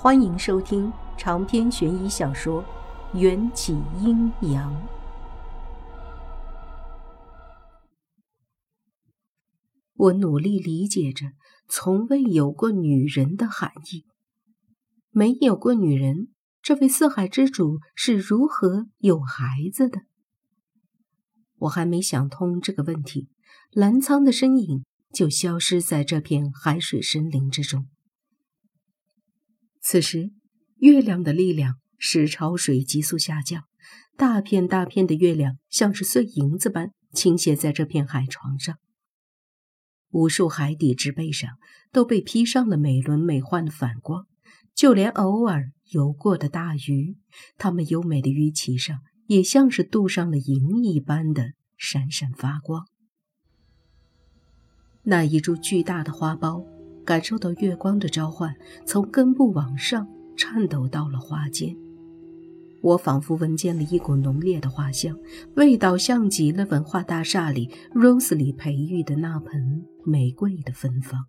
欢迎收听长篇悬疑小说《缘起阴阳》。我努力理解着从未有过女人的含义。没有过女人，这位四海之主是如何有孩子的？我还没想通这个问题，澜沧的身影就消失在这片海水森林之中。此时，月亮的力量使潮水急速下降，大片大片的月亮像是碎银子般倾泻在这片海床上。无数海底植被上都被披上了美轮美奂的反光，就连偶尔游过的大鱼，它们优美的鱼鳍上也像是镀上了银一般的闪闪发光。那一株巨大的花苞，感受到月光的召唤，从根部往上颤抖到了花间。我仿佛闻见了一股浓烈的花香，味道像极了文化大厦里 Rose 里培育的那盆玫瑰的芬芳。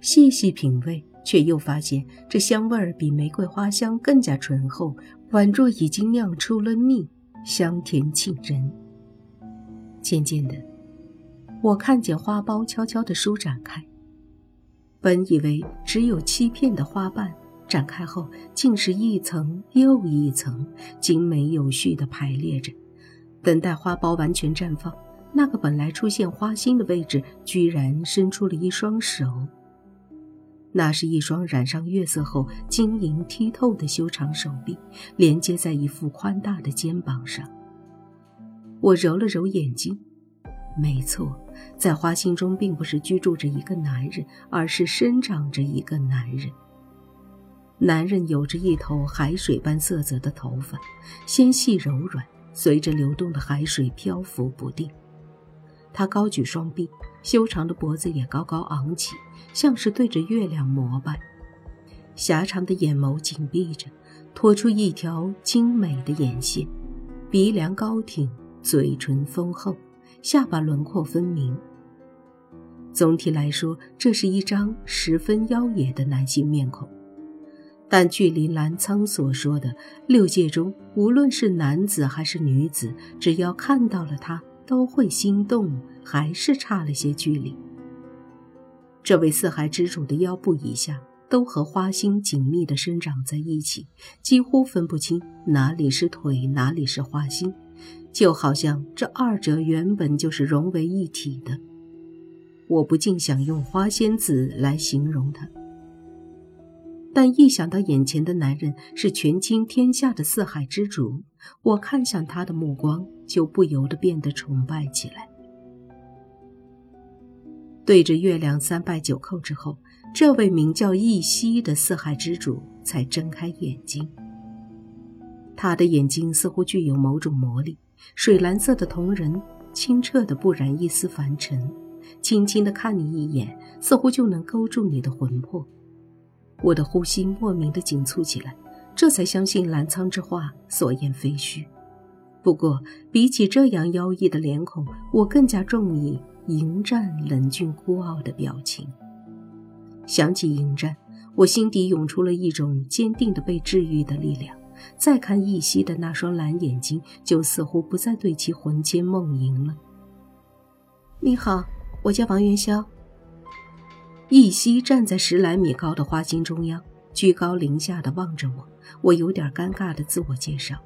细细品味，却又发现这香味儿比玫瑰花香更加醇厚，宛若已经酿出了蜜，香甜沁人。渐渐的，我看见花苞悄悄地舒展开。本以为只有七片的花瓣。展开后，竟是一层又一层，精美有序地排列着，等待花苞完全绽放。那个本来出现花心的位置，居然伸出了一双手。那是一双染上月色后晶莹剔透的修长手臂，连接在一副宽大的肩膀上。我揉了揉眼睛，没错，在花心中并不是居住着一个男人，而是生长着一个男人。男人有着一头海水般色泽的头发，纤细柔软，随着流动的海水漂浮不定。他高举双臂，修长的脖子也高高昂起，像是对着月亮膜拜。狭长的眼眸紧闭着，托出一条精美的眼线，鼻梁高挺，嘴唇丰厚，下巴轮廓分明。总体来说，这是一张十分妖冶的男性面孔。但距离澜沧所说的六界中，无论是男子还是女子，只要看到了他，都会心动，还是差了些距离。这位四海之主的腰部以下都和花心紧密地生长在一起，几乎分不清哪里是腿，哪里是花心，就好像这二者原本就是融为一体的。我不禁想用花仙子来形容他。但一想到眼前的男人是权倾天下的四海之主，我看向他的目光就不由得变得崇拜起来。对着月亮三拜九叩之后，这位名叫易西的四海之主才睁开眼睛。他的眼睛似乎具有某种魔力，水蓝色的瞳仁清澈的不染一丝凡尘，轻轻的看你一眼，似乎就能勾住你的魂魄。我的呼吸莫名的紧促起来，这才相信澜沧之话所言非虚。不过，比起这样妖异的脸孔，我更加中意迎战冷峻孤傲的表情。想起迎战，我心底涌出了一种坚定的被治愈的力量。再看易西的那双蓝眼睛，就似乎不再对其魂牵梦萦了。你好，我叫王元宵。易西站在十来米高的花心中央，居高临下的望着我。我有点尴尬的自我介绍。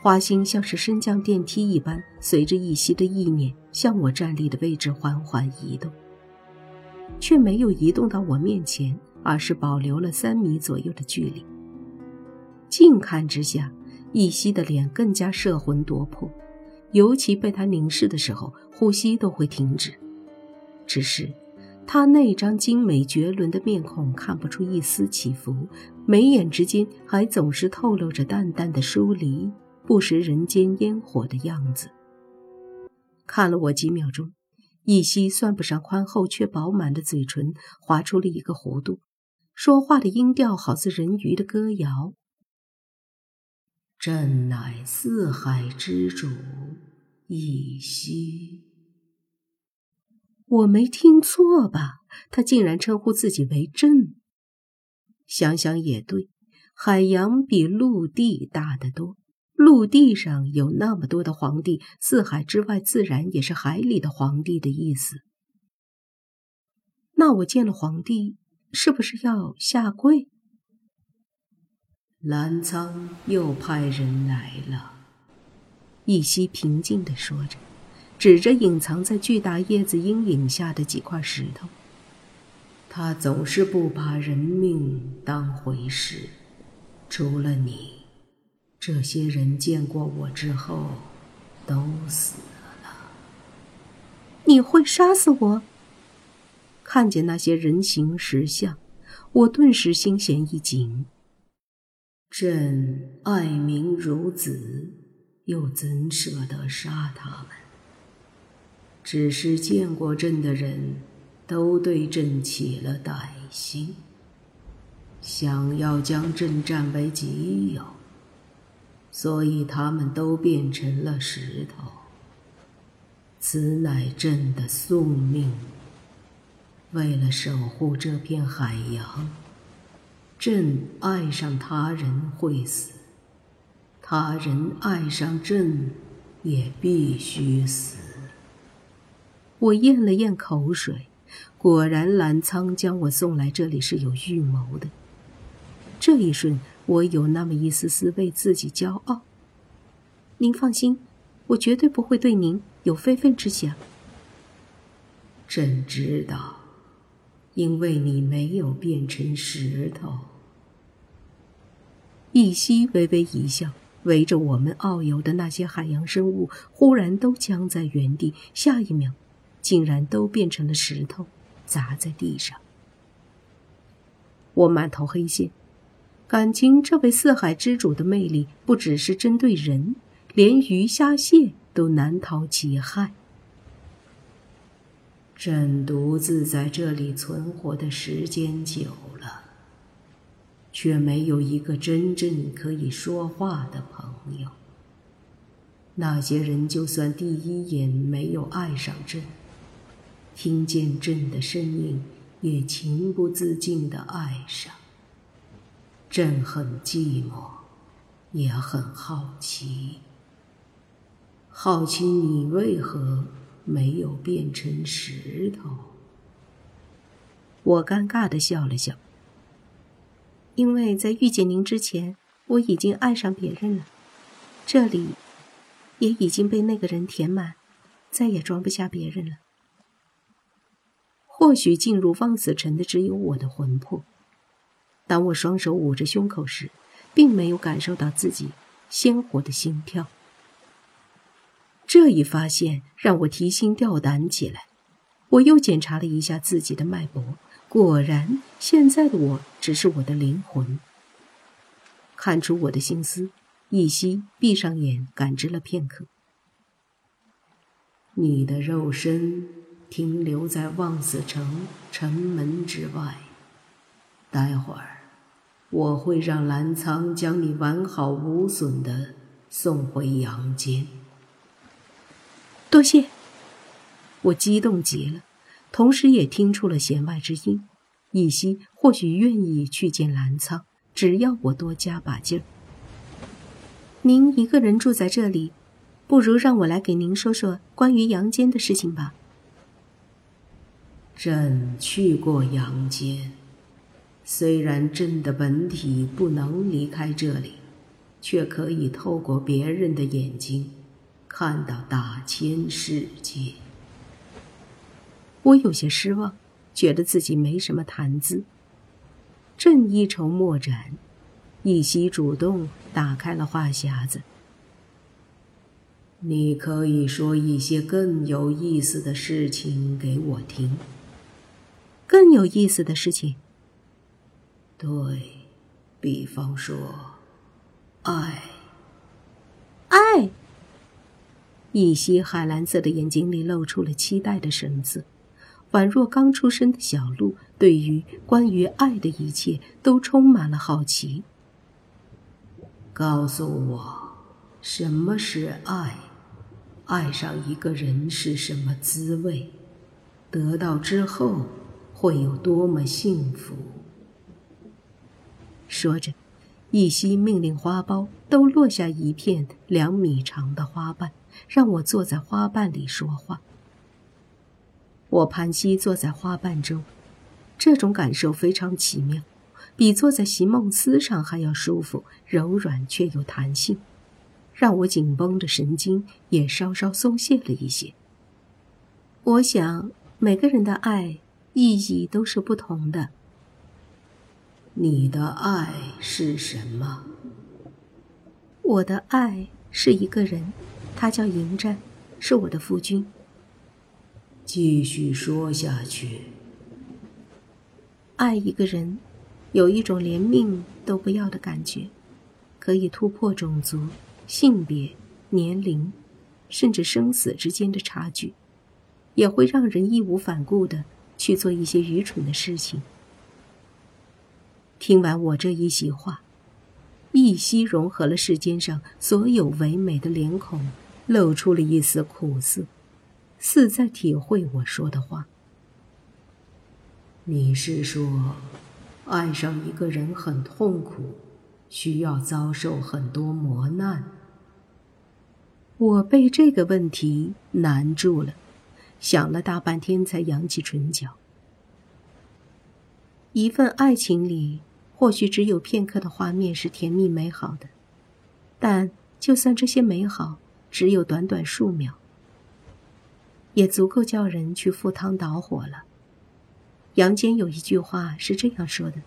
花心像是升降电梯一般，随着易西的意念向我站立的位置缓缓移动，却没有移动到我面前，而是保留了三米左右的距离。近看之下，易西的脸更加摄魂夺魄，尤其被他凝视的时候，呼吸都会停止。只是。他那张精美绝伦的面孔看不出一丝起伏，眉眼之间还总是透露着淡淡的疏离，不食人间烟火的样子。看了我几秒钟，一夕算不上宽厚却饱满的嘴唇划出了一个弧度，说话的音调好似人鱼的歌谣：“朕乃四海之主，一息。”我没听错吧？他竟然称呼自己为朕。想想也对，海洋比陆地大得多。陆地上有那么多的皇帝，四海之外自然也是海里的皇帝的意思。那我见了皇帝，是不是要下跪？澜沧又派人来了。一夕平静地说着，指着隐藏在巨大叶子阴影下的几块石头。他总是不把人命当回事，除了你。这些人见过我之后，都死了。你会杀死我？看见那些人形石像，我顿时心弦一紧。朕爱民如子，又怎舍得杀他们？只是见过朕的人都对朕起了歹心，想要将朕占为己有。所以他们都变成了石头。此乃朕的宿命。为了守护这片海洋，朕爱上他人会死，他人爱上朕也必须死。我咽了咽口水，果然澜沧将我送来这里是有预谋的。这一瞬。我有那么一丝丝为自己骄傲。您放心，我绝对不会对您有非分之想。朕知道，因为你没有变成石头。一夕微微一笑，围着我们遨游的那些海洋生物忽然都僵在原地，下一秒，竟然都变成了石头，砸在地上。我满头黑线。感情，这位四海之主的魅力不只是针对人，连鱼虾蟹都难逃其害。朕独自在这里存活的时间久了，却没有一个真正可以说话的朋友。那些人就算第一眼没有爱上朕，听见朕的声音，也情不自禁的爱上。朕很寂寞，也很好奇。好奇你为何没有变成石头？我尴尬的笑了笑，因为在遇见您之前，我已经爱上别人了。这里也已经被那个人填满，再也装不下别人了。或许进入望死城的只有我的魂魄。当我双手捂着胸口时，并没有感受到自己鲜活的心跳。这一发现让我提心吊胆起来。我又检查了一下自己的脉搏，果然，现在的我只是我的灵魂。看出我的心思，一夕闭上眼，感知了片刻。你的肉身停留在望死城城门之外，待会儿。我会让澜沧将你完好无损的送回阳间。多谢，我激动极了，同时也听出了弦外之音。一夕或许愿意去见澜沧，只要我多加把劲儿。您一个人住在这里，不如让我来给您说说关于阳间的事情吧。朕去过阳间。虽然朕的本体不能离开这里，却可以透过别人的眼睛，看到大千世界。我有些失望，觉得自己没什么谈资。朕一筹莫展，一夕主动打开了话匣子。你可以说一些更有意思的事情给我听。更有意思的事情。对，比方说，爱，爱。一些海蓝色的眼睛里露出了期待的神色，宛若刚出生的小鹿，对于关于爱的一切都充满了好奇。告诉我，什么是爱？爱上一个人是什么滋味？得到之后会有多么幸福？说着，一夕命令花苞都落下一片两米长的花瓣，让我坐在花瓣里说话。我盘膝坐在花瓣中，这种感受非常奇妙，比坐在席梦思上还要舒服，柔软却有弹性，让我紧绷的神经也稍稍松懈了一些。我想，每个人的爱意义都是不同的。你的爱是什么？我的爱是一个人，他叫迎战，是我的夫君。继续说下去。爱一个人，有一种连命都不要的感觉，可以突破种族、性别、年龄，甚至生死之间的差距，也会让人义无反顾的去做一些愚蠢的事情。听完我这一席话，一夕融合了世间上所有唯美的脸孔，露出了一丝苦涩。似在体会我说的话。你是说，爱上一个人很痛苦，需要遭受很多磨难？我被这个问题难住了，想了大半天才扬起唇角。一份爱情里，或许只有片刻的画面是甜蜜美好的，但就算这些美好只有短短数秒。也足够叫人去赴汤蹈火了。杨坚有一句话是这样说的：“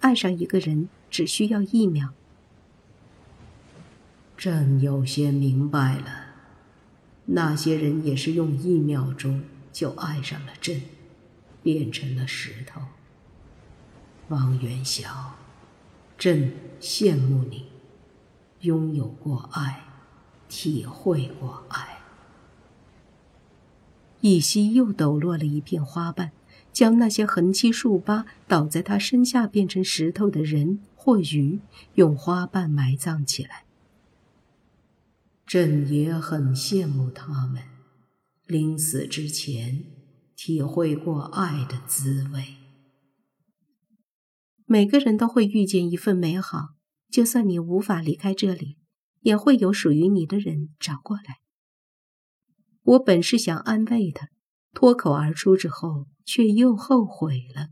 爱上一个人只需要一秒。”朕有些明白了，那些人也是用一秒钟就爱上了朕，变成了石头。王元宵，朕羡慕你，拥有过爱，体会过爱。一夕又抖落了一片花瓣，将那些横七竖八倒在他身下变成石头的人或鱼，用花瓣埋葬起来。朕也很羡慕他们，临死之前体会过爱的滋味。每个人都会遇见一份美好，就算你无法离开这里，也会有属于你的人找过来。我本是想安慰他，脱口而出之后，却又后悔了，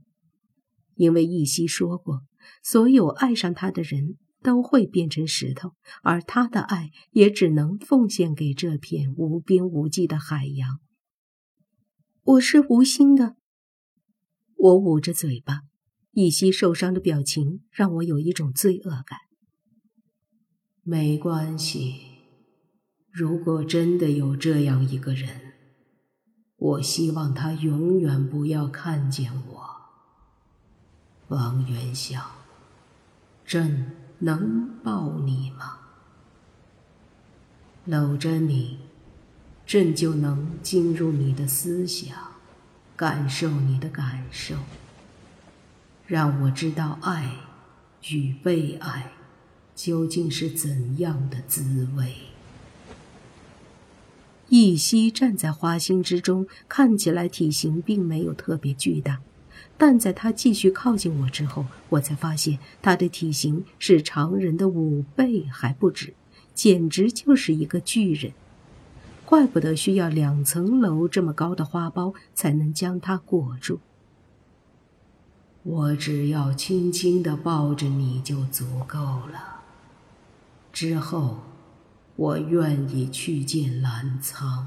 因为一夕说过，所有爱上他的人都会变成石头，而他的爱也只能奉献给这片无边无际的海洋。我是无心的，我捂着嘴巴，一夕受伤的表情让我有一种罪恶感。没关系。如果真的有这样一个人，我希望他永远不要看见我。王元宵，朕能抱你吗？搂着你，朕就能进入你的思想，感受你的感受，让我知道爱与被爱究竟是怎样的滋味。一夕站在花心之中，看起来体型并没有特别巨大，但在他继续靠近我之后，我才发现他的体型是常人的五倍还不止，简直就是一个巨人。怪不得需要两层楼这么高的花苞才能将它裹住。我只要轻轻地抱着你就足够了，之后。我愿意去见澜沧。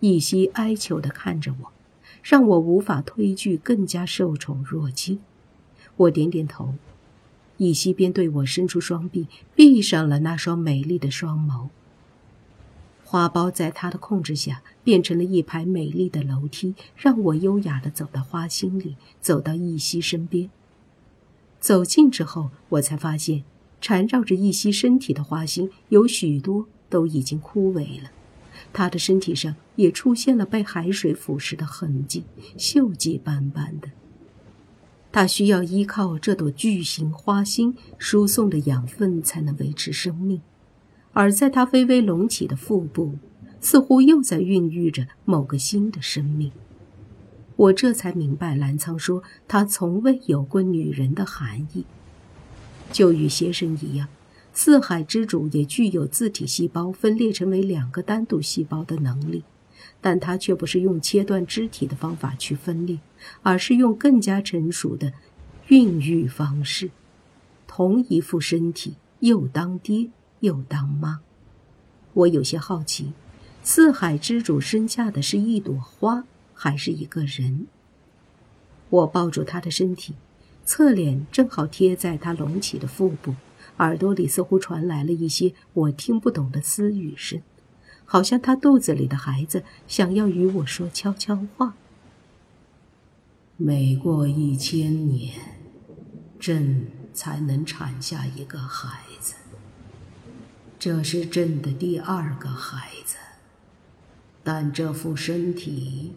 一夕哀求的看着我，让我无法推拒，更加受宠若惊。我点点头，一夕便对我伸出双臂，闭上了那双美丽的双眸。花苞在他的控制下，变成了一排美丽的楼梯，让我优雅的走到花心里，走到一夕身边。走近之后，我才发现。缠绕着一夕身体的花心有许多都已经枯萎了，他的身体上也出现了被海水腐蚀的痕迹，锈迹斑斑的。他需要依靠这朵巨型花心输送的养分才能维持生命，而在他微微隆起的腹部，似乎又在孕育着某个新的生命。我这才明白澜沧说他从未有过女人的含义。就与邪神一样，四海之主也具有自体细胞分裂成为两个单独细胞的能力，但他却不是用切断肢体的方法去分裂，而是用更加成熟的孕育方式。同一副身体，又当爹又当妈。我有些好奇，四海之主生下的是一朵花，还是一个人？我抱住他的身体，侧脸正好贴在他隆起的腹部，耳朵里似乎传来了一些我听不懂的私语声，好像他肚子里的孩子想要与我说悄悄话。每过一千年，朕才能产下一个孩子。这是朕的第二个孩子，但这副身体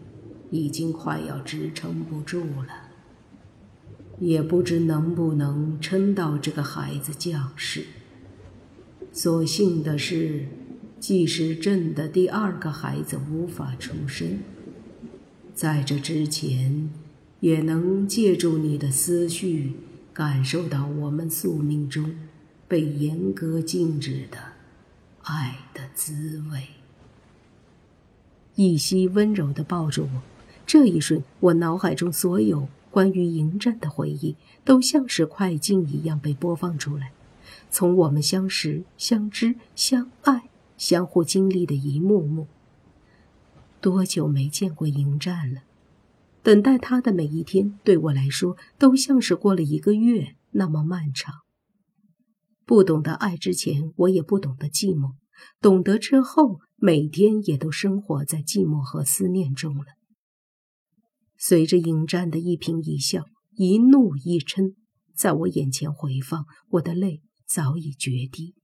已经快要支撑不住了，也不知能不能撑到这个孩子降世。所幸的是，即使朕的第二个孩子无法出生，在这之前，也能借助你的思绪，感受到我们宿命中被严格禁止的。爱的滋味。一夕温柔地抱住我，这一瞬，我脑海中所有关于迎战的回忆，都像是快进一样被播放出来。从我们相识、相知、相爱、相互经历的一幕幕。多久没见过迎战了？等待他的每一天，对我来说，都像是过了一个月那么漫长。不懂得爱之前，我也不懂得寂寞；懂得之后，每天也都生活在寂寞和思念中了。随着迎战的一颦一笑、一怒一嗔，在我眼前回放，我的泪早已决堤。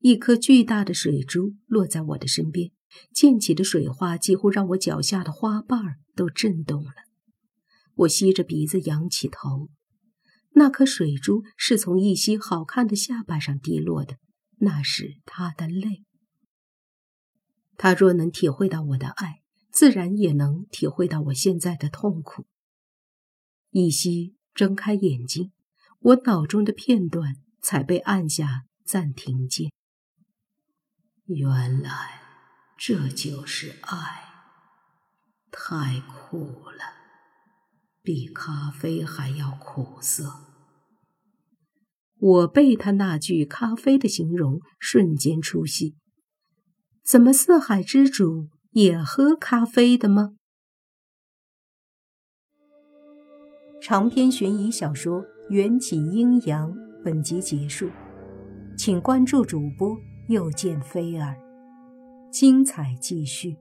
一颗巨大的水珠落在我的身边，溅起的水花几乎让我脚下的花瓣都震动了。我吸着鼻子，仰起头。那颗水珠是从一袭好看的下巴上滴落的，那是他的泪。他若能体会到我的爱，自然也能体会到我现在的痛苦。一夕睁开眼睛，我脑中的片段才被按下暂停键。原来这就是爱，太苦了。比咖啡还要苦涩。我被他那句“咖啡”的形容瞬间出戏。怎么四海之主也喝咖啡的吗？长篇悬疑小说《缘起阴阳》本集结束，请关注主播，又见菲儿，精彩继续。